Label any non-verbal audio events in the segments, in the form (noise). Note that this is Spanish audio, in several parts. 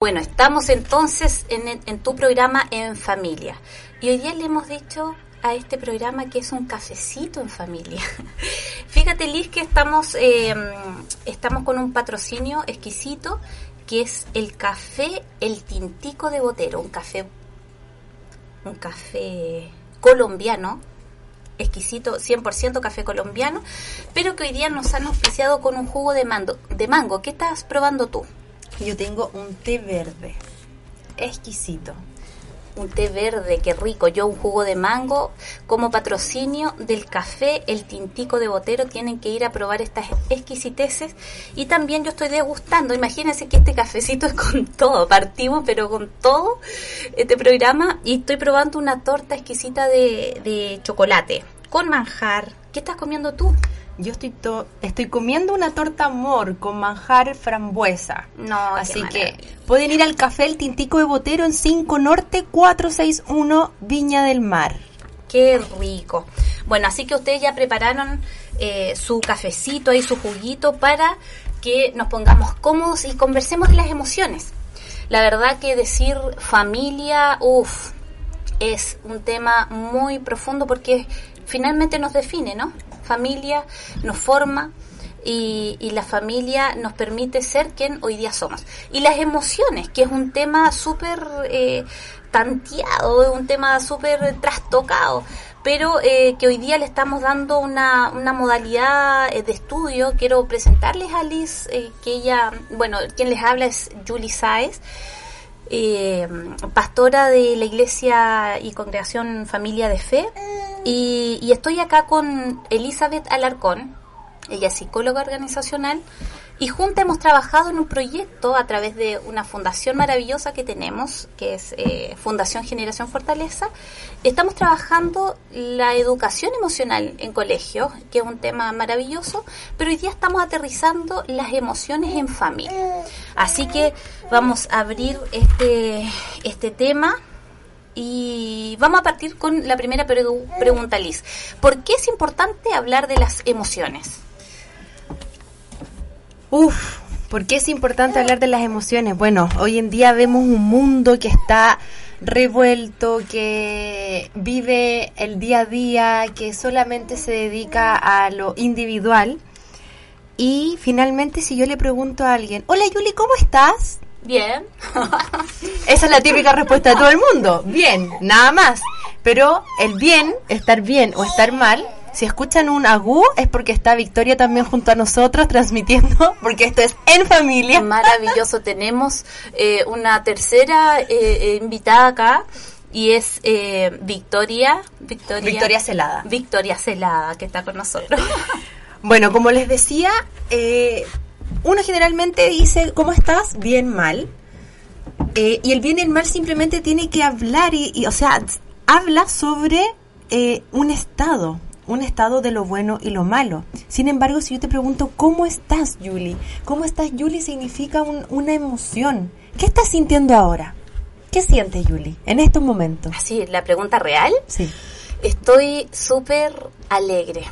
Bueno, estamos entonces en, en, tu programa En Familia. Y hoy día le hemos dicho a este programa que es un cafecito en familia. (laughs) Fíjate, Liz, que estamos, eh, estamos con un patrocinio exquisito que es el café El Tintico de Botero, un café, un café colombiano exquisito, 100% café colombiano, pero que hoy día nos han auspiciado con un jugo de, de mango. ¿Qué estás probando tú? Yo tengo un té verde, exquisito. Un té verde, qué rico. Yo un jugo de mango como patrocinio del café El Tintico de Botero. Tienen que ir a probar estas exquisiteces. Y también yo estoy degustando. Imagínense que este cafecito es con todo. Partimos, pero con todo este programa. Y estoy probando una torta exquisita de, de chocolate con manjar. ¿Qué estás comiendo tú? Yo estoy estoy comiendo una torta amor con manjar frambuesa. No, así que pueden ir al café El Tintico de Botero en 5 Norte 461 Viña del Mar. Qué rico. Bueno, así que ustedes ya prepararon eh, su cafecito y su juguito para que nos pongamos cómodos y conversemos de las emociones. La verdad que decir familia, uff, es un tema muy profundo porque finalmente nos define, ¿no? Familia nos forma y, y, la familia nos permite ser quien hoy día somos. Y las emociones, que es un tema súper eh, tanteado, un tema súper trastocado, pero eh, que hoy día le estamos dando una, una modalidad eh, de estudio. Quiero presentarles a Liz, eh, que ella, bueno, quien les habla es Julie Saez. Eh, pastora de la Iglesia y Congregación Familia de Fe. Y, y, estoy acá con Elizabeth Alarcón, ella es psicóloga organizacional, y juntas hemos trabajado en un proyecto a través de una fundación maravillosa que tenemos, que es eh, Fundación Generación Fortaleza. Estamos trabajando la educación emocional en colegios, que es un tema maravilloso, pero hoy día estamos aterrizando las emociones en familia. Así que vamos a abrir este, este tema y vamos a partir con la primera pregunta, Liz. ¿Por qué es importante hablar de las emociones? Uf, ¿por qué es importante hablar de las emociones? Bueno, hoy en día vemos un mundo que está revuelto, que vive el día a día, que solamente se dedica a lo individual. Y finalmente, si yo le pregunto a alguien, hola Yuli, ¿cómo estás? Bien. (laughs) Esa es la típica respuesta de todo el mundo. Bien, nada más. Pero el bien, estar bien o estar mal, si escuchan un agú es porque está Victoria también junto a nosotros transmitiendo, (laughs) porque esto es en familia. Maravilloso, tenemos eh, una tercera eh, invitada acá y es eh, Victoria, Victoria. Victoria Celada. Victoria Celada, que está con nosotros. (laughs) bueno, como les decía, uno generalmente dice, ¿cómo estás? Bien, mal. y el bien y el mal simplemente tiene que hablar y, y o sea, habla sobre un estado un estado de lo bueno y lo malo. Sin embargo, si yo te pregunto, ¿cómo estás, Julie? ¿Cómo estás, Julie? Significa un, una emoción. ¿Qué estás sintiendo ahora? ¿Qué sientes, Julie, en estos momentos? Así, la pregunta real. Sí. Estoy súper alegre.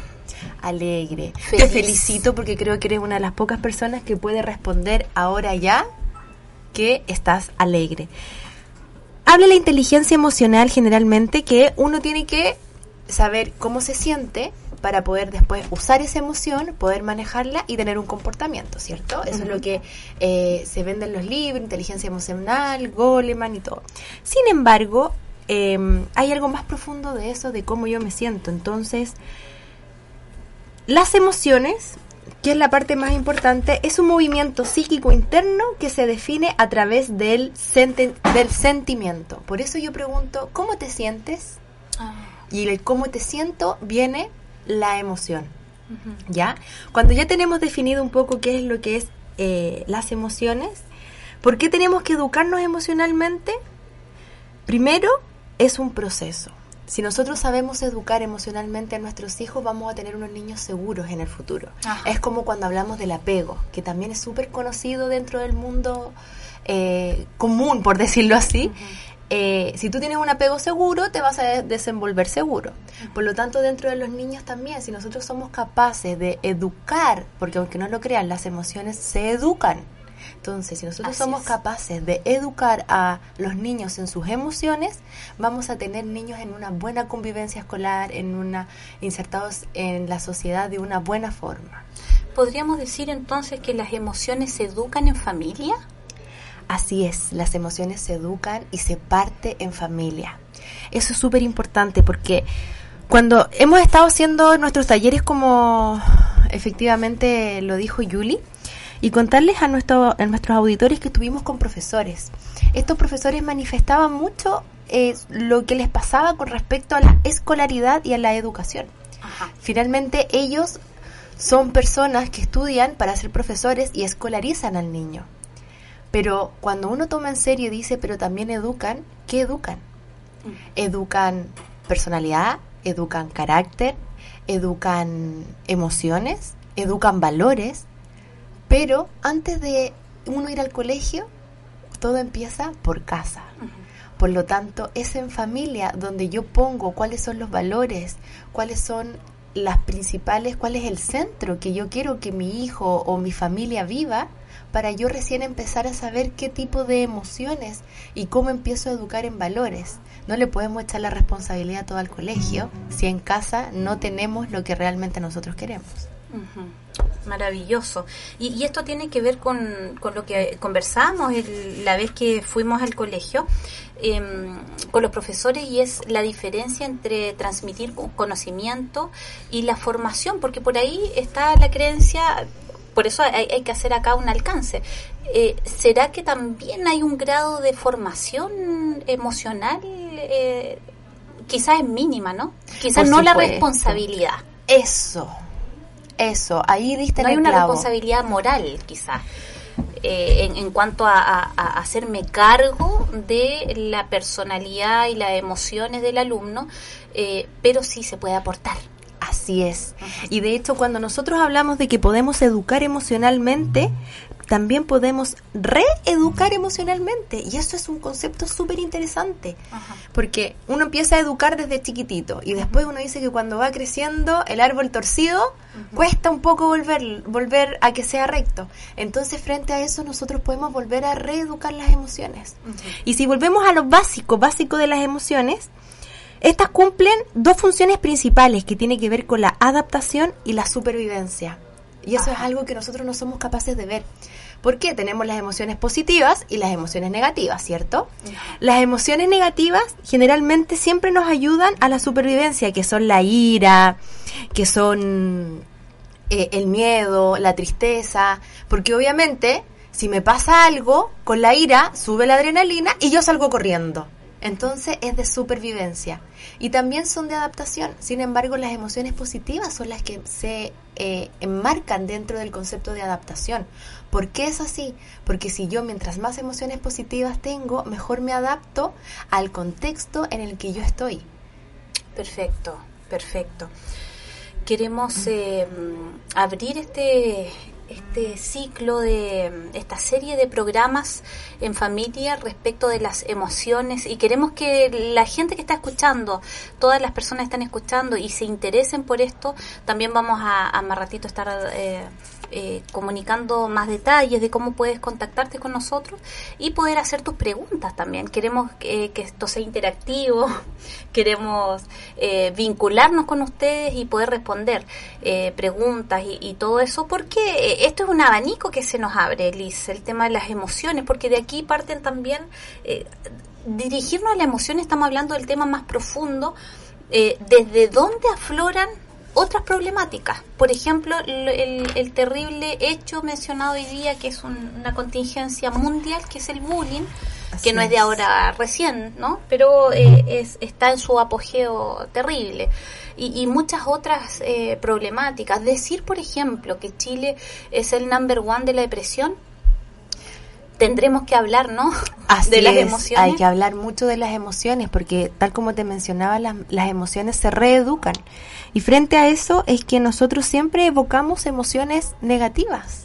Alegre. Feliz. Te felicito porque creo que eres una de las pocas personas que puede responder ahora ya que estás alegre. Habla la inteligencia emocional generalmente que uno tiene que saber cómo se siente para poder después usar esa emoción, poder manejarla y tener un comportamiento, ¿cierto? Eso uh -huh. es lo que eh, se vende en los libros, inteligencia emocional, Goleman y todo. Sin embargo, eh, hay algo más profundo de eso, de cómo yo me siento. Entonces, las emociones, que es la parte más importante, es un movimiento psíquico interno que se define a través del, senti del sentimiento. Por eso yo pregunto, ¿cómo te sientes? Ah y el cómo te siento viene la emoción. Uh -huh. ¿Ya? Cuando ya tenemos definido un poco qué es lo que es eh, las emociones, ¿Por qué tenemos que educarnos emocionalmente? Primero, es un proceso. Si nosotros sabemos educar emocionalmente a nuestros hijos, vamos a tener unos niños seguros en el futuro. Es como cuando hablamos del apego, que también es súper conocido dentro del mundo eh, común, por decirlo así. Eh, si tú tienes un apego seguro, te vas a desenvolver seguro. Por lo tanto, dentro de los niños también, si nosotros somos capaces de educar, porque aunque no lo crean, las emociones se educan entonces, si nosotros somos capaces de educar a los niños en sus emociones, vamos a tener niños en una buena convivencia escolar, en una insertados en la sociedad de una buena forma. ¿Podríamos decir entonces que las emociones se educan en familia? Así es, las emociones se educan y se parte en familia. Eso es súper importante porque cuando hemos estado haciendo nuestros talleres como efectivamente lo dijo Yuli, y contarles a, nuestro, a nuestros auditores que estuvimos con profesores. Estos profesores manifestaban mucho eh, lo que les pasaba con respecto a la escolaridad y a la educación. Finalmente ellos son personas que estudian para ser profesores y escolarizan al niño. Pero cuando uno toma en serio y dice, pero también educan, ¿qué educan? Mm. Educan personalidad, educan carácter, educan emociones, educan valores, pero antes de uno ir al colegio, todo empieza por casa. Por lo tanto, es en familia donde yo pongo cuáles son los valores, cuáles son las principales, cuál es el centro que yo quiero que mi hijo o mi familia viva para yo recién empezar a saber qué tipo de emociones y cómo empiezo a educar en valores. No le podemos echar la responsabilidad todo al colegio si en casa no tenemos lo que realmente nosotros queremos. Maravilloso. Y, esto tiene que ver con, lo que conversamos la vez que fuimos al colegio em, con los profesores y es la diferencia entre transmitir conocimiento y la formación, porque por ahí está la creencia, por eso hay, que hacer acá un alcance. Eh, ¿Será que también hay un grado de formación emocional? Eh, quizás es mínima, ¿no? Quizás no la responsabilidad. Eso, eso, ahí diste no hay una responsabilidad moral, quizás. Eh, en, cuanto a, hacerme cargo de la personalidad y las emociones del alumno, eh, pero sí se puede aportar. Así es. Y de hecho, cuando nosotros hablamos de que podemos educar emocionalmente, también podemos reeducar emocionalmente. Y eso es un concepto súper interesante. Porque uno empieza a educar desde chiquitito y después uno dice que cuando va creciendo el árbol torcido cuesta un poco volver, volver a que sea recto. Entonces frente a eso nosotros podemos volver a reeducar las emociones. Y si volvemos a lo básico, básico de las emociones, estas cumplen dos funciones principales que tienen que ver con la adaptación y la supervivencia. Y eso es algo que nosotros no somos capaces de ver. Porque tenemos las emociones positivas y las emociones negativas, ¿cierto? Las emociones negativas generalmente siempre nos ayudan a la supervivencia, que son la ira, que son eh, el miedo, la tristeza, porque obviamente si me pasa algo, con la ira sube la adrenalina y yo salgo corriendo. Entonces es de supervivencia y también son de adaptación. Sin embargo, las emociones positivas son las que se eh, enmarcan dentro del concepto de adaptación. ¿Por qué es así? Porque si yo mientras más emociones positivas tengo, mejor me adapto al contexto en el que yo estoy. Perfecto, perfecto. Queremos eh, abrir este, este ciclo de esta serie de programas en familia respecto de las emociones. Y queremos que la gente que está escuchando, todas las personas que están escuchando y se interesen por esto, también vamos a, a más ratito estar eh, eh, comunicando más detalles de cómo puedes contactarte con nosotros y poder hacer tus preguntas también. Queremos que esto sea interactivo, (laughs) queremos eh, vincularnos con ustedes y poder responder eh, preguntas y, todo eso, porque esto es un abanico que se nos abre, Liz, el tema de las emociones, porque de aquí parten también dirigirnos a la emoción, estamos hablando del tema más profundo, desde dónde afloran otras problemáticas. Por ejemplo, el, terrible hecho mencionado hoy día, que es una contingencia mundial, que es el bullying, que no es de ahora recién, ¿no? Pero eh, es, está en su apogeo terrible. Y, muchas otras eh, problemáticas. Decir, por ejemplo, que Chile es el number one de la depresión, tendremos que hablar, ¿no? (laughs) de las emociones. Hay que hablar mucho de las emociones porque tal como te mencionaba, las, las emociones se reeducan. Y frente a eso es que nosotros siempre evocamos emociones negativas.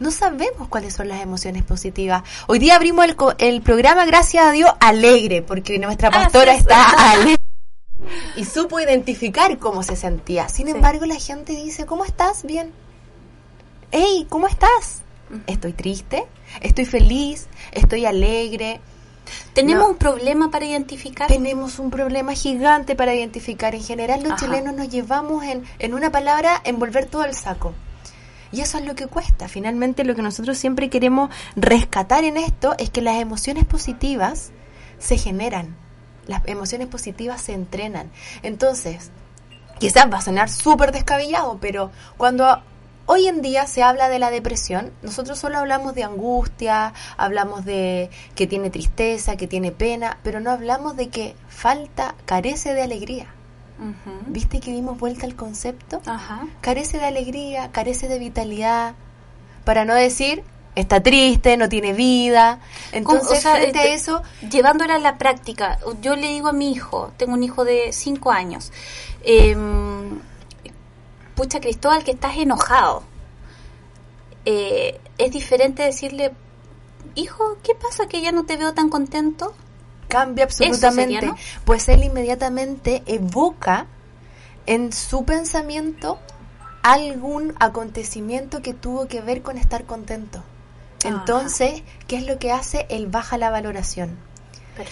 No sabemos cuáles son las emociones positivas. Hoy día abrimos el, el programa, gracias a Dios, alegre, porque nuestra pastora está (laughs) alegre y supo identificar cómo se sentía. Sin embargo, la gente dice, ¿cómo estás? Bien. Hey, ¿cómo estás? Estoy triste, estoy feliz, estoy alegre. ¿Tenemos un problema para identificar? Tenemos un problema gigante para identificar. En general, los chilenos nos llevamos en, en una palabra envolver todo el saco. Y eso es lo que cuesta. Finalmente, lo que nosotros siempre queremos rescatar en esto es que las emociones positivas se generan las emociones positivas se entrenan. Entonces, quizás va a sonar súper descabellado, pero cuando hoy en día se habla de la depresión, nosotros solo hablamos de angustia, hablamos de que tiene tristeza, que tiene pena, pero no hablamos de que falta, carece de alegría. ¿Viste que dimos vuelta al concepto? Carece de alegría, carece de vitalidad, para no decir está triste, no tiene vida. Entonces, frente a eso... Llevándola a la práctica, yo le digo a mi hijo, tengo un hijo de 5 años, eh, pucha Cristóbal, que estás enojado. Eh, es diferente decirle, hijo, ¿qué pasa que ya no te veo tan contento? Cambia absolutamente. Pues él inmediatamente evoca en su pensamiento algún acontecimiento que tuvo que ver con estar contento. Entonces, ¿qué es lo que hace? Él baja la valoración.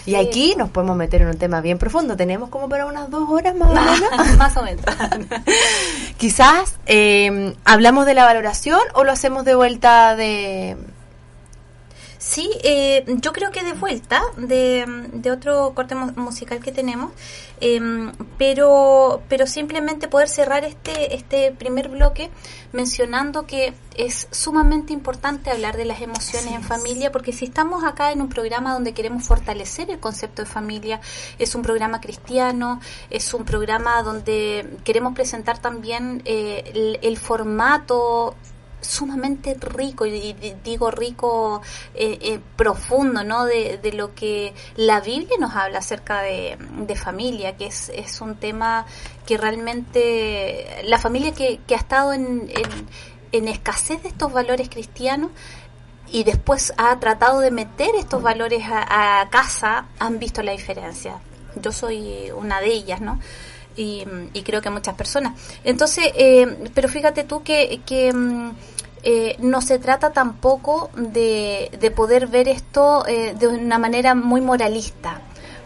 Y aquí nos podemos meter en un tema bien profundo. Tenemos como para unas dos horas más o (laughs) menos. más o menos. (laughs) Quizás eh, hablamos de la valoración o lo hacemos de vuelta de, Sí, eh, yo creo que de vuelta de, de otro corte musical que tenemos, em, pero, pero simplemente poder cerrar este, este primer bloque mencionando que es sumamente importante hablar de las emociones en familia, porque si estamos acá en un programa donde queremos fortalecer el concepto de familia, es un programa cristiano, es un programa donde queremos presentar también eh, el, el formato sumamente rico, y digo rico eh, eh, profundo, ¿no? De, de, lo que la Biblia nos habla acerca de, familia, que es, es, un tema que realmente la familia que, ha estado en, en, escasez de estos valores cristianos y después ha tratado de meter estos valores a, casa, han visto la diferencia. Yo soy una de ellas, ¿no? Y, y, creo que muchas personas. Entonces, eh, pero fíjate tú que, que mm, eh, no se trata tampoco de, de poder ver esto eh, de una manera muy moralista,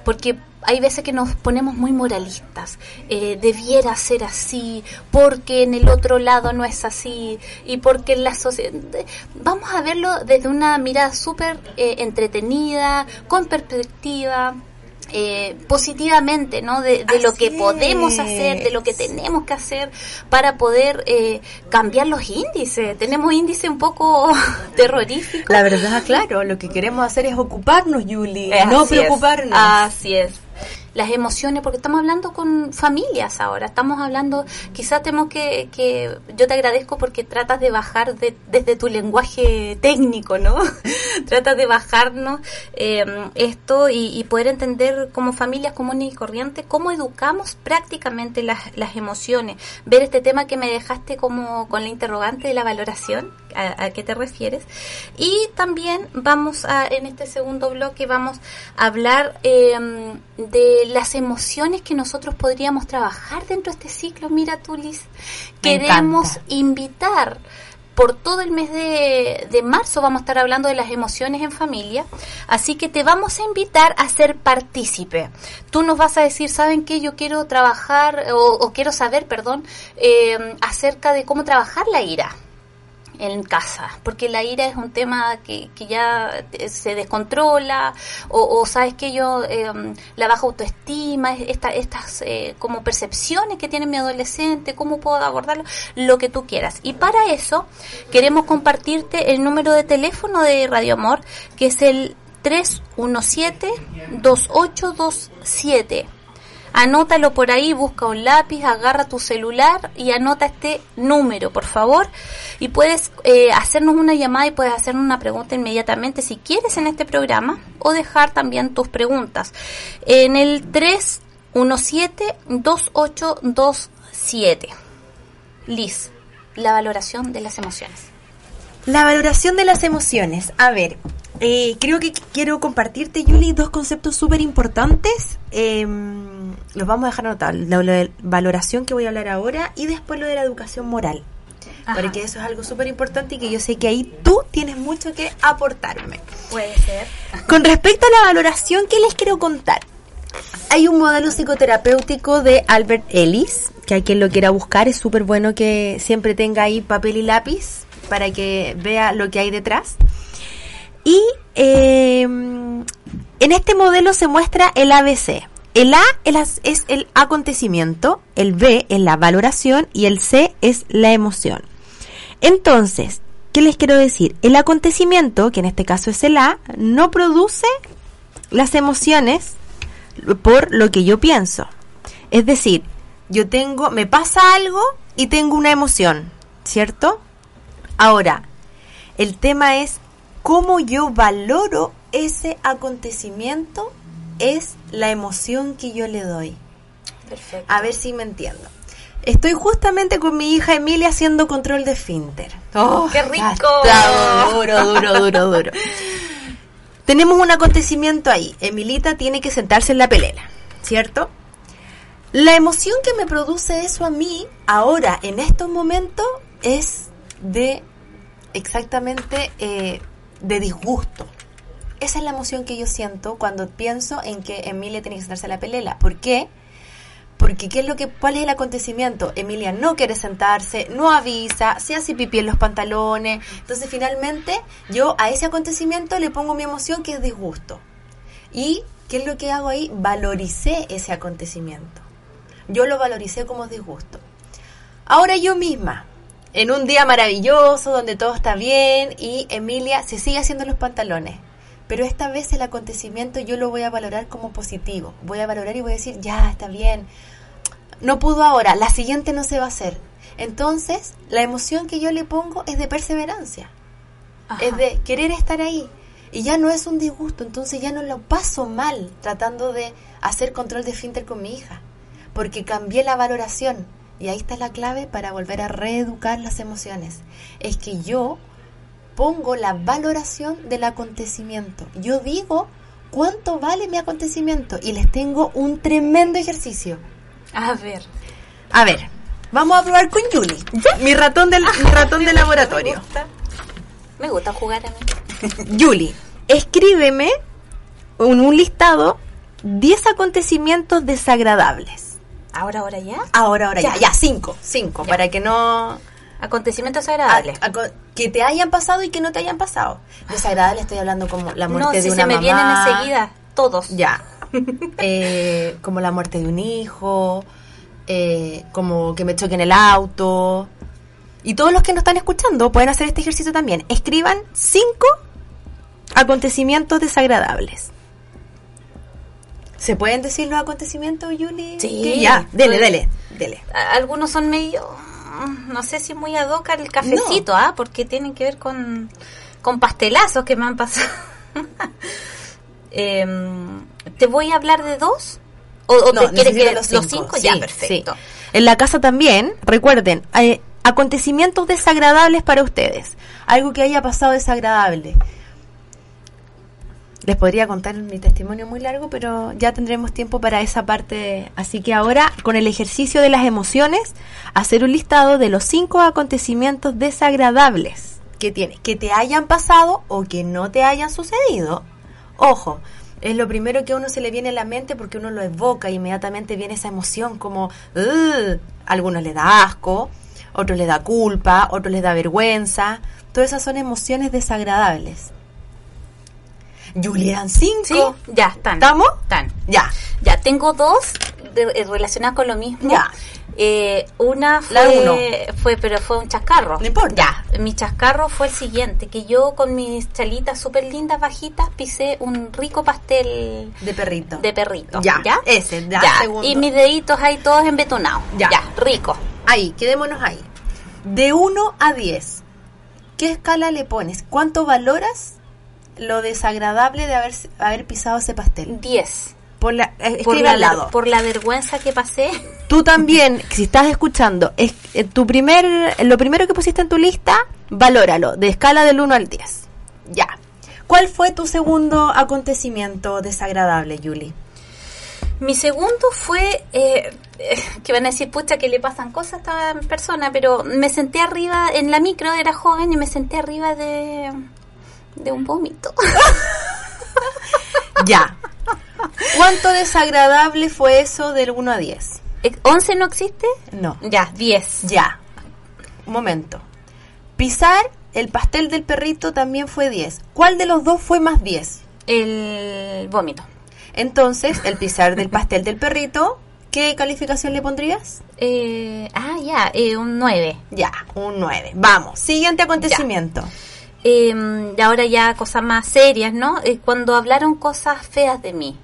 porque hay veces que nos ponemos muy moralistas, eh, debiera ser así, porque en el otro lado no es así, y porque en la sociedad... Vamos a verlo desde una mirada súper entretenida, con perspectiva, eh, positivamente, ¿no? De, lo que podemos hacer, de lo que tenemos que hacer para poder eh, cambiar los índices. Tenemos índices un poco (laughs) terroríficos. La verdad, claro, lo que queremos hacer es ocuparnos, Julie, no preocuparnos. Así es las emociones, porque estamos hablando con familias ahora, estamos hablando, quizás tenemos que, que yo te agradezco porque tratas de bajar desde tu lenguaje técnico, ¿no? (laughs) tratas de bajarnos em, esto y, poder entender como familias comunes y corrientes cómo educamos prácticamente las, las emociones. Ver este tema que me dejaste como con la interrogante de la valoración, a, qué te refieres. Y también vamos a, en este segundo bloque, vamos a hablar em, de las emociones que nosotros podríamos trabajar dentro de este ciclo. Mira, Tulis, queremos invitar por todo el mes de, de, marzo vamos a estar hablando de las emociones en familia, así que te vamos a invitar a ser partícipe. Tú nos vas a decir, ¿saben qué? Yo quiero trabajar o, quiero saber, perdón, em, acerca de cómo trabajar la ira en casa, porque la ira es un tema que, que ya se descontrola, o, sabes que yo, em, la baja autoestima, esta, estas eh, como percepciones que tiene mi adolescente, cómo puedo abordarlo, lo que tú quieras. Y para eso queremos compartirte el número de teléfono de Radio Amor, que es el 317-2827. Anótalo por ahí, busca un lápiz, agarra tu celular y anota este número, por favor. Y puedes eh, hacernos una llamada y puedes hacernos una pregunta inmediatamente si quieres en este programa o dejar también tus preguntas. En el 317-2827. Liz, la valoración de las emociones. La valoración de las emociones. A ver, eh, creo que quiero compartirte, Yuli, dos conceptos súper importantes. Em, los vamos a dejar anotados. La, valoración que voy a hablar ahora y después lo de la educación moral. Porque eso es algo súper importante y que yo sé que ahí tú tienes mucho que aportarme. Puede ser. Con respecto a la valoración, ¿qué les quiero contar? Hay un modelo psicoterapéutico de Albert Ellis, que hay quien lo quiera buscar, es súper bueno que siempre tenga ahí papel y lápiz para que vea lo que hay detrás. Y eh, en este modelo se muestra el ABC. El A es el acontecimiento, el B es la valoración y el C es la emoción. Entonces, ¿qué les quiero decir? El acontecimiento, que en este caso es el A, no produce las emociones por lo que yo pienso. Es decir, yo tengo, me pasa algo y tengo una emoción, ¿cierto? Ahora, el tema es cómo yo valoro ese acontecimiento, es la emoción que yo le doy. Perfecto. A ver si me entiendo. Estoy justamente con mi hija Emilia haciendo control de finter. ¡Oh, qué rico! duro, duro, duro, duro. Tenemos un acontecimiento ahí. Emilita tiene que sentarse en la pelela, ¿cierto? La emoción que me produce eso a mí, ahora, en estos momentos, es de exactamente eh, de disgusto. Esa es la emoción que yo siento cuando pienso en que Emilia tiene que sentarse a la pelela. ¿Por qué? Porque ¿qué es lo que, ¿cuál es el acontecimiento? Emilia no quiere sentarse, no avisa, se hace pipí en los pantalones. Entonces finalmente yo a ese acontecimiento le pongo mi emoción que es disgusto. ¿Y qué es lo que hago ahí? Valoricé ese acontecimiento. Yo lo valoricé como disgusto. Ahora yo misma, en un día maravilloso donde todo está bien y Emilia se sigue haciendo los pantalones. Pero esta vez el acontecimiento yo lo voy a valorar como positivo. Voy a valorar y voy a decir, ya, está bien. No pudo ahora, la siguiente no se va a hacer. Entonces, la emoción que yo le pongo es de perseverancia. Es de querer estar ahí. Y ya no es un disgusto, entonces ya no lo paso mal tratando de hacer control de finter con mi hija. Porque cambié la valoración y ahí está la clave para volver a reeducar las emociones. Es que yo pongo la valoración del acontecimiento. Yo digo cuánto vale mi acontecimiento y les tengo un tremendo ejercicio. A ver. A ver, vamos a probar con Julie. Mi ratón del mi ratón (laughs) de laboratorio. Me gusta. Me gusta jugar a mí. (laughs) Julie, escríbeme en un listado 10 acontecimientos desagradables. ¿Ahora, ahora ya? Ahora, ahora ya. Ya, cinco. Cinco, para que no... Acontecimientos agradables. que te hayan pasado y que no te hayan pasado. Desagradable estoy hablando como la muerte de una se me vienen enseguida, todos. Ya. (laughs) Eh, como la muerte de un hijo, eh, como que me choquen el auto. Y todos los que nos están escuchando pueden hacer este ejercicio también. Escriban cinco acontecimientos desagradables. ¿Se pueden decir los acontecimientos, Yuli? Sí. Ya, dele, dele, dele. Algunos son medio, no sé si muy ad hoc el cafecito, ¿ah? Porque tienen que ver con, con pastelazos que me han pasado. (laughs) Em, ¿Te voy a hablar de dos? ¿O, te quieres que los cinco? Los cinco? ya, perfecto. En la casa también, recuerden, hay acontecimientos desagradables para ustedes. Algo que haya pasado desagradable les podría contar mi testimonio muy largo, pero ya tendremos tiempo para esa parte. Así que ahora, con el ejercicio de las emociones, hacer un listado de los cinco acontecimientos desagradables que tiene, que te hayan pasado o que no te hayan sucedido. Ojo, es lo primero que a uno se le viene a la mente porque uno lo evoca y inmediatamente viene esa emoción como, algunos le da asco, otros le da culpa, otros les da vergüenza. Todas esas son emociones desagradables. Julián, cinco. ya están. ¿Estamos? Están. Ya. Ya, tengo dos eh, relacionadas con lo mismo. Ya. Eh, una La fue, fue, pero fue un chascarro. No importa. Ya, mi chascarro fue el siguiente, que yo con mis chalitas súper lindas, bajitas, pisé un rico pastel De perrito. de perrito. Ya, ese, ya. Y mis deditos ahí todos embetonados. Ya. Ya, rico. Ahí, quedémonos ahí. De 1 a 10, ¿qué escala le pones? ¿Cuánto valoras lo desagradable de haber, haber pisado ese pastel? 10. Por la, eh, Por la, al lado. por la vergüenza que pasé. (laughs) Tú también, si estás escuchando, es, eh, tu primer, lo primero que pusiste en tu lista, valóralo, de escala del 1 al 10. Ya. ¿Cuál fue tu segundo acontecimiento desagradable, Julie? Mi segundo fue, eh, eh, que van a decir, pucha, que le pasan cosas a esta persona, pero me senté arriba, en la micro, era joven, y me senté arriba de, de un vómito. (laughs) Ya. ¿Cuánto desagradable fue eso del 1 a 10? ¿11 Eh, no existe? No. Ya, 10. Ya. Un momento. Pisar el pastel del perrito también fue 10. ¿Cuál de los dos fue más 10? El vómito. Entonces, el pisar del pastel del perrito, ¿qué calificación le pondrías? Eh, ah, ya, eh, un 9. Ya, un 9. Vamos, siguiente acontecimiento. Eh, y ahora ya cosas más serias, ¿no? Eh, cuando hablaron cosas feas de mí.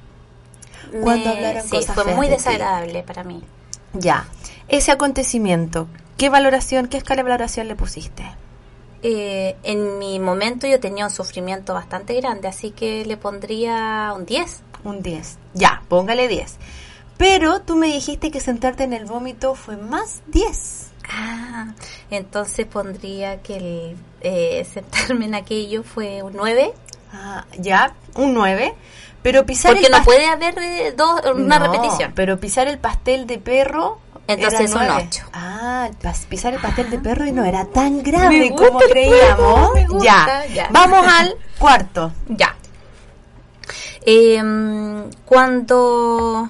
Cuando Me- hablaron sí, cosas fue feas muy de ti. desagradable para mí. Ya. Ese acontecimiento, ¿qué valoración, qué escala de valoración le pusiste? Eh, en mi momento yo tenía un sufrimiento bastante grande, así que le pondría un 10. Un 10. Ya, póngale 10. Pero tú me dijiste que sentarte en el vómito fue más 10. Ah, entonces pondría que el eh, sentarme en aquello fue un 9. Ah, ya, un 9. Pero pisar Porque el no puede haber eh, dos, una No, repetición. Pero pisar el pastel de perro. Entonces nueve. ocho. Ah, pas- pisar el pastel de perro y no era tan grave gusta como creíamos. gusta, ya. ya. Vamos al cuarto. (laughs) Ya. Eh, cuando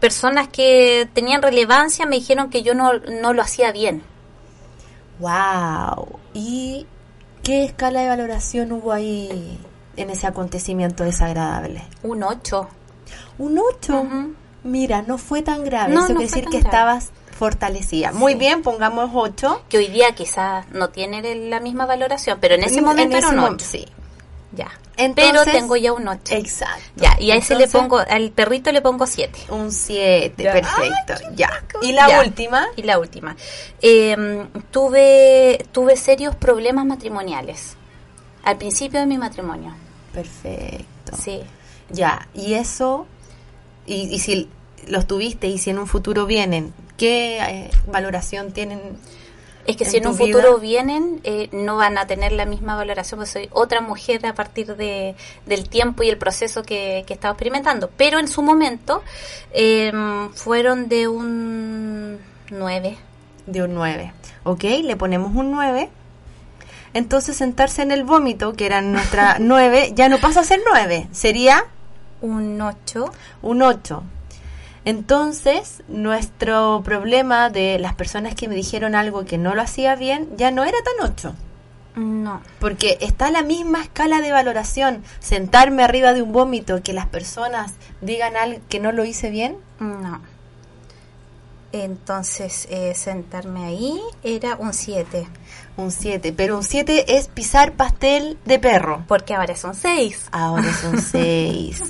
personas que tenían relevancia me dijeron que yo no, no lo hacía bien. Wow. ¿Y qué escala de valoración hubo ahí en ese acontecimiento desagradable? Un 8. Un 8. Ujú. Mira, no fue tan grave. No, Eso no quiere decir que grave. estabas fortalecida. Muy bien, pongamos 8. Que hoy día quizás no tiene la misma valoración, pero en ese momento era un 8. Sí. Ya. Entonces- pero tengo ya un 8. Exacto. Ya, y a ese le pongo, al perrito le pongo 7. Un 7, Ya. perfecto. ya. Y la Ya. última. Y la última. Eh, tuve, tuve serios problemas matrimoniales. Al principio de mi matrimonio. Perfecto. Sí. Ya, y eso, y, y si los tuviste y si en un futuro vienen, ¿qué eh, valoración tienen? Es que en si en un vida? futuro vienen, eh, no van a tener la misma valoración, porque soy otra mujer a partir de, del tiempo y el proceso que, que he estado experimentando. Pero en su momento eh, fueron de un 9. De un 9. ¿Ok? Le ponemos un 9. Entonces sentarse en el vómito, que era nuestra (laughs) 9, ya no pasa a ser 9, sería Un 8. un 8. Entonces, nuestro problema de las personas que me dijeron algo que no lo hacía bien, ya no era tan 8. No. Porque está la misma escala de valoración. Sentarme arriba de un vómito, que las personas digan algo que no lo hice bien. No. Entonces, eh, sentarme ahí era un 7. Un 7. Pero un 7 es pisar pastel de perro. Porque ahora son 6. Ahora son (laughs) 6.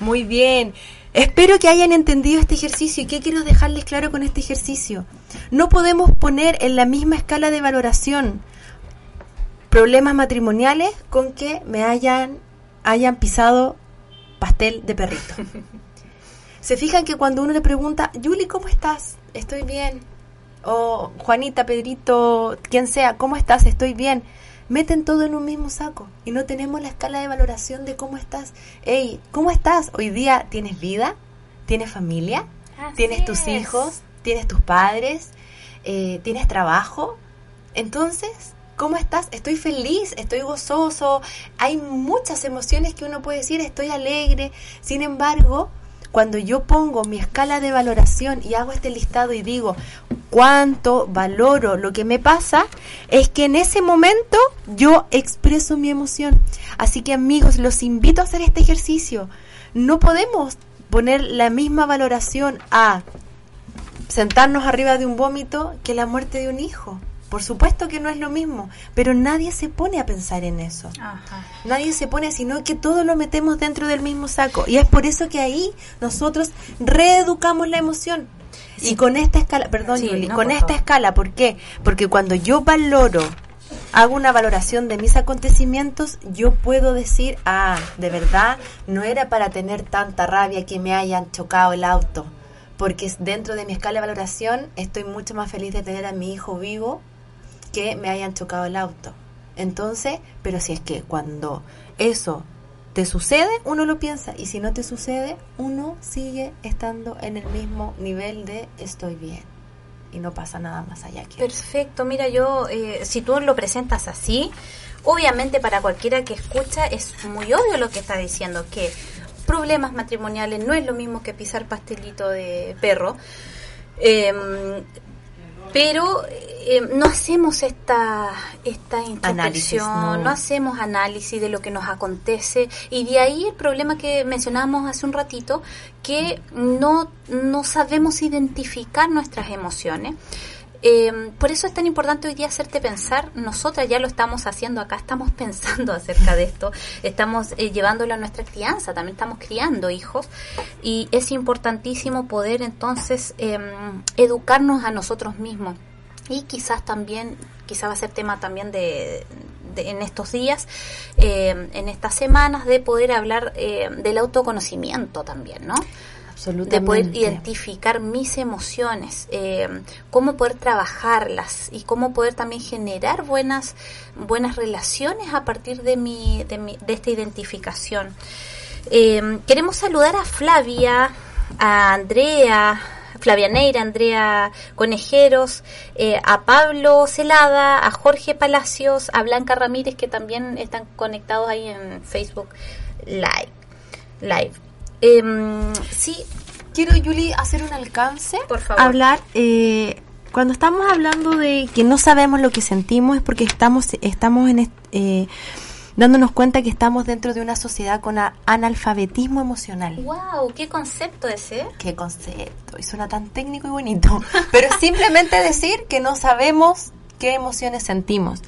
Muy bien. Espero que hayan entendido este ejercicio. ¿Y qué quiero dejarles claro con este ejercicio? No podemos poner en la misma escala de valoración problemas matrimoniales con que me hayan, hayan pisado pastel de perrito. Se fijan que cuando uno le pregunta, Yuli, ¿cómo estás? Estoy bien. O Juanita, Pedrito, quien sea, ¿cómo estás? Estoy bien. Meten todo en un mismo saco y no tenemos la escala de valoración de cómo estás. Ey, ¿cómo estás? Hoy día tienes vida, tienes familia, Así tienes tus es. hijos, tienes tus padres, eh, tienes trabajo. Entonces, ¿cómo estás? Estoy feliz, estoy gozoso. Hay muchas emociones que uno puede decir, estoy alegre. Sin embargo, cuando yo pongo mi escala de valoración y hago este listado y digo cuánto valoro lo que me pasa, es que en ese momento yo expreso mi emoción. Así que amigos, los invito a hacer este ejercicio. No podemos poner la misma valoración a sentarnos arriba de un vómito que la muerte de un hijo. Por supuesto que no es lo mismo, pero nadie se pone a pensar en eso. Nadie se pone, sino que todo lo metemos dentro del mismo saco. Y es por eso que ahí nosotros reeducamos la emoción. Y con esta escala, perdón, con esta escala, ¿por qué? Porque cuando yo valoro, hago una valoración de mis acontecimientos, yo puedo decir, ah, de verdad, no era para tener tanta rabia que me hayan chocado el auto. Porque dentro de mi escala de valoración estoy mucho más feliz de tener a mi hijo vivo que me hayan chocado el auto. Entonces, pero si es que cuando eso te sucede, uno lo piensa, y si no te sucede, uno sigue estando en el mismo nivel de estoy bien. Y no pasa nada más allá que Perfecto, mira, yo, eh, si tú lo presentas así, obviamente para cualquiera que escucha es muy obvio lo que está diciendo, que problemas matrimoniales no es lo mismo que pisar pastelito de perro. Eh, pero eh, no hacemos esta, esta introspección, no. hacemos análisis de lo que nos acontece y de ahí el problema que mencionábamos hace un ratito, que no, no sabemos identificar nuestras emociones. Eh, por eso es tan importante hoy día hacerte pensar, nosotras ya lo estamos haciendo acá, estamos (laughs) pensando acerca de esto, estamos eh, llevándolo a nuestra crianza, también estamos criando hijos y es importantísimo poder entonces em, educarnos a nosotros mismos y quizás también, quizás va a ser tema también de, en estos días, em, en estas semanas, de poder hablar del autoconocimiento también, ¿no? De poder identificar mis emociones, eh, cómo poder trabajarlas y cómo poder también generar buenas, buenas relaciones a partir de, mi, de, mi, de esta identificación. Eh, queremos saludar a Flavia, a Andrea, Flavia Neira, Andrea Conejeros, eh, a Pablo Celada, a Jorge Palacios, a Blanca Ramírez, que también están conectados ahí en Facebook Live. Live. Eh, sí, quiero, Yuli, hacer un alcance. Por favor. Hablar, eh, cuando estamos hablando de que no sabemos lo que sentimos es porque estamos, estamos en, eh, dándonos cuenta que estamos dentro de una sociedad con analfabetismo emocional. ¡Wow! ¿Qué concepto ese? ¿Qué concepto? Y suena tan técnico y bonito. (laughs) Pero simplemente decir que no sabemos qué emociones sentimos.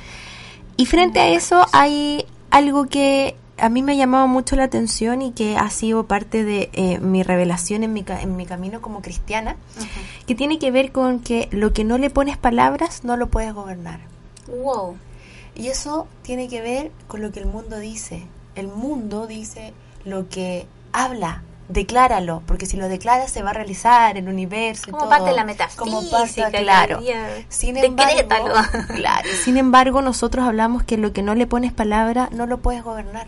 Y frente a eso hay algo que a mí me ha llamado mucho la atención y que ha sido parte de eh, mi revelación en mi, en mi camino como cristiana, que tiene que ver con que lo que no le pones palabras no lo puedes gobernar. Wow. Y eso tiene que ver con lo que el mundo dice. El mundo dice lo que habla, decláralo, porque si lo declaras se va a realizar el universo. Como parte de la metafísica, como parte, claro. Sin embargo, claro. Sin embargo, nosotros hablamos que lo que no le pones palabra no lo puedes gobernar.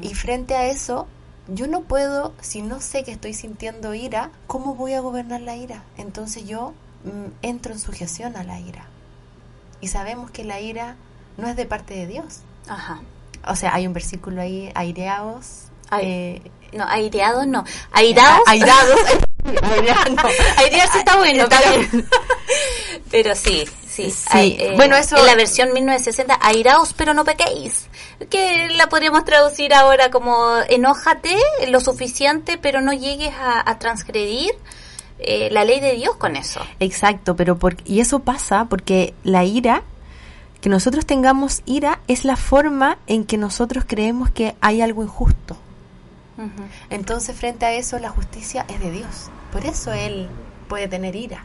Y frente a eso, yo no puedo, si no sé que estoy sintiendo ira, ¿cómo voy a gobernar la ira? Entonces yo mm, entro en sujeción a la ira. Y sabemos que la ira no es de parte de Dios. Ajá. O sea, hay un versículo ahí, aireados. Eh, no, aireados no. Airados. (laughs) Airados. Airearse está bueno, pero sí, Sí, eh, bueno, eso... En la versión 1960, airaos pero no pequéis, que la podríamos traducir ahora como enójate lo suficiente pero no llegues a, transgredir eh, la ley de Dios con eso. Exacto, pero por, y eso pasa porque la ira, que nosotros tengamos ira, es la forma en que nosotros creemos que hay algo injusto. Entonces, frente a eso, la justicia es de Dios. Por eso Él puede tener ira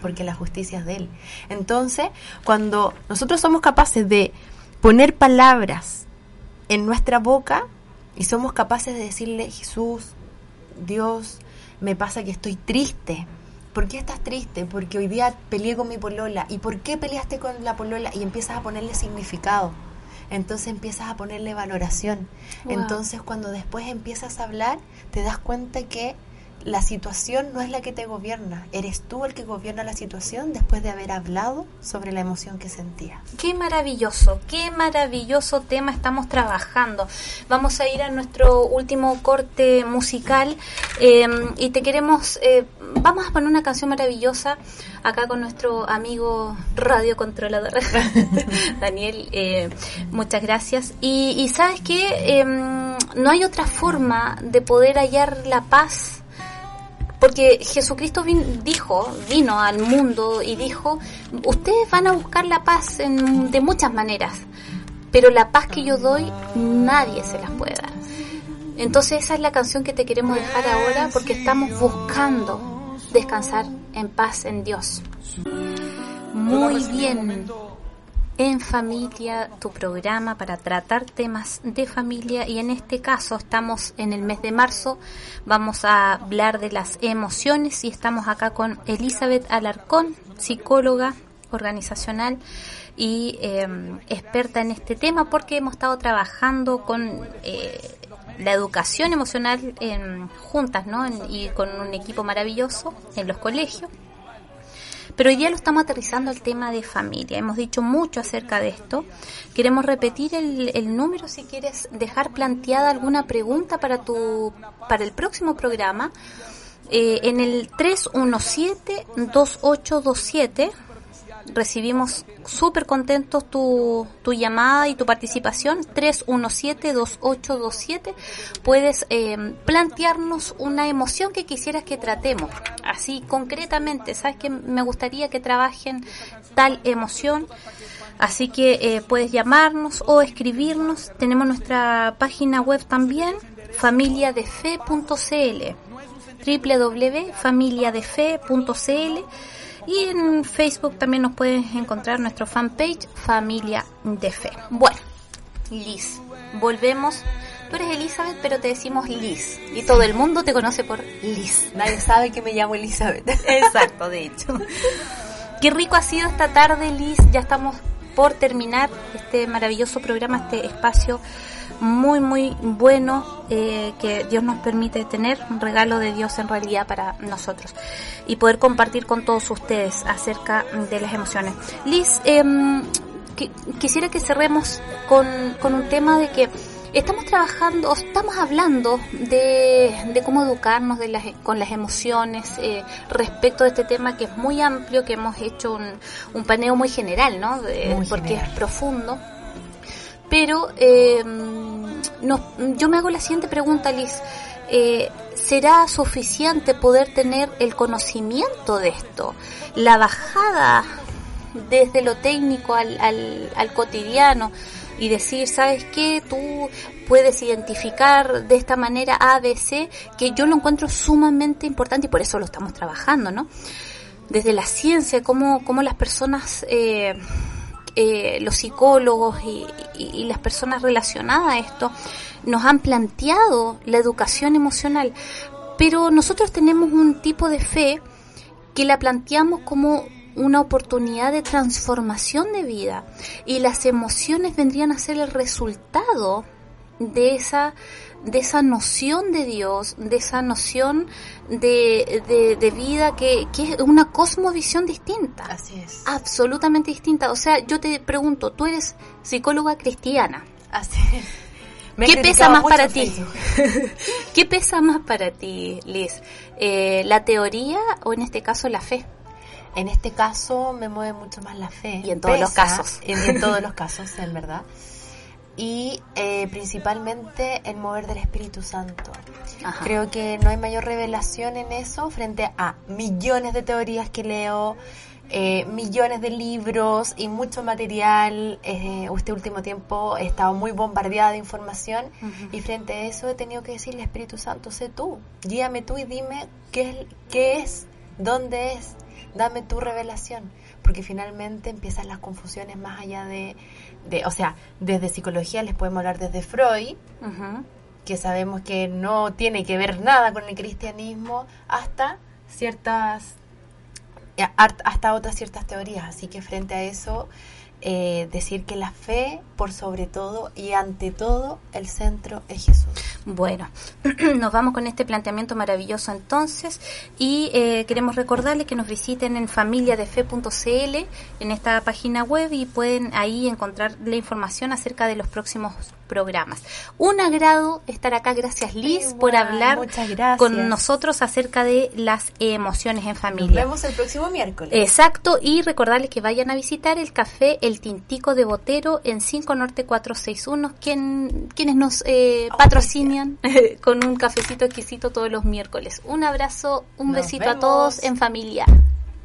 porque la justicia es de Él. Entonces, cuando nosotros somos capaces de poner palabras en nuestra boca y somos capaces de decirle, Jesús, Dios, me pasa que estoy triste. ¿Por qué estás triste? Porque hoy día peleé con mi polola. ¿Y por qué peleaste con la polola? Y empiezas a ponerle significado. Entonces empiezas a ponerle valoración. Entonces cuando después empiezas a hablar, te das cuenta que la situación no es la que te gobierna, eres tú el que gobierna la situación después de haber hablado sobre la emoción que sentía. Qué maravilloso, qué maravilloso tema estamos trabajando. Vamos a ir a nuestro último corte musical em, y te queremos, eh, vamos a poner una canción maravillosa acá con nuestro amigo radio controlador (laughs) Daniel, eh, muchas gracias. Y, sabes que em, no hay otra forma de poder hallar la paz Porque Jesucristo dijo, vino al mundo y dijo, ustedes van a buscar la paz en, de muchas maneras, pero la paz que yo doy nadie se las puede dar. Entonces esa es la canción que te queremos dejar ahora porque estamos buscando descansar en paz en Dios. Muy bien en familia, tu programa para tratar temas de familia y en este caso estamos en el mes de marzo, vamos a hablar de las emociones y estamos acá con Elizabeth Alarcón, psicóloga organizacional y em, experta en este tema porque hemos estado trabajando con eh, la educación emocional en, juntas ¿no? y con un equipo maravilloso en los colegios pero hoy día lo estamos aterrizando al tema de familia. Hemos dicho mucho acerca de esto. Queremos repetir el, número si quieres dejar planteada alguna pregunta para, tu, para el próximo programa. Eh, en el 317-2827 recibimos súper contentos tu, tu llamada y tu participación. 317-2827 puedes eh, plantearnos una emoción que quisieras que tratemos. Así concretamente sabes que me gustaría que trabajen tal emoción. Así que eh, puedes llamarnos o escribirnos. Tenemos nuestra página web también familiadefe.cl www.familiadefe.cl y en Facebook también nos puedes encontrar nuestro fanpage Familia de Fe. Bueno, Liz, volvemos. Tú eres Elizabeth, pero te decimos Liz. Y todo el mundo te conoce por Liz. Nadie sabe que me llamo Elizabeth. Exacto, de hecho. (laughs) Qué rico ha sido esta tarde, Liz. Ya estamos por terminar este maravilloso programa, este espacio muy, muy bueno eh, que Dios nos permite tener, un regalo de Dios en realidad para nosotros y poder compartir con todos ustedes acerca de las emociones. Liz, em, quisiera que cerremos con, con un tema de que estamos trabajando, estamos hablando de, de cómo educarnos de las, con las emociones eh, respecto de este tema que es muy amplio, que hemos hecho un, un paneo muy general, ¿no? porque es profundo. Pero eh, no, yo me hago la siguiente pregunta, Liz. Eh, ¿Será suficiente poder tener el conocimiento de esto? La bajada desde lo técnico al, al, al cotidiano y decir, ¿sabes qué? Tú puedes identificar de esta manera A, B, C, que yo lo encuentro sumamente importante y por eso lo estamos trabajando, ¿no? Desde la ciencia, cómo, cómo las personas eh, eh, los psicólogos y, las personas relacionadas a esto nos han planteado la educación emocional, pero nosotros tenemos un tipo de fe que la planteamos como una oportunidad de transformación de vida y las emociones vendrían a ser el resultado de esa de esa noción de Dios, de esa noción de, de, vida que, que, es una cosmovisión distinta. Así es. Absolutamente distinta. O sea, yo te pregunto, tú eres psicóloga cristiana. Así es. ¿Qué pesa más para ti? (laughs) ¿Qué pesa más para ti, Liz? Eh, ¿La teoría o en este caso la fe? En este caso me mueve mucho más la fe. Y en todos los casos. En, en todos los (laughs) casos, en verdad y eh, principalmente el mover del Espíritu Santo. Creo que no hay mayor revelación en eso frente a millones de teorías que leo, eh, millones de libros y mucho material. Eh, este último tiempo he estado muy bombardeada de información y frente a eso he tenido que decirle, Espíritu Santo, sé tú, guíame tú y dime qué, qué es, dónde es, dame tu revelación, porque finalmente empiezan las confusiones más allá de o sea, desde psicología les podemos hablar desde Freud, que sabemos que no tiene que ver nada con el cristianismo, hasta ciertas, hasta otras ciertas teorías. Así que frente a eso, eh, decir que la fe, por sobre todo y ante todo, el centro es Jesús. Bueno, (clears throat) nos vamos con este planteamiento maravilloso entonces y eh, queremos recordarles que nos visiten en familiadefe.cl en esta página web y pueden ahí encontrar la información acerca de los próximos programas. Un agrado estar acá. Gracias Liz por hablar con nosotros acerca de las emociones en familia. Nos vemos el próximo miércoles. Exacto. Y recordarles que vayan a visitar el café El Tintico de Botero en 5 Norte 461, quien, quienes nos eh, patrocinan (laughs) con un cafecito exquisito todos los miércoles. Un abrazo, un besito a todos en familia.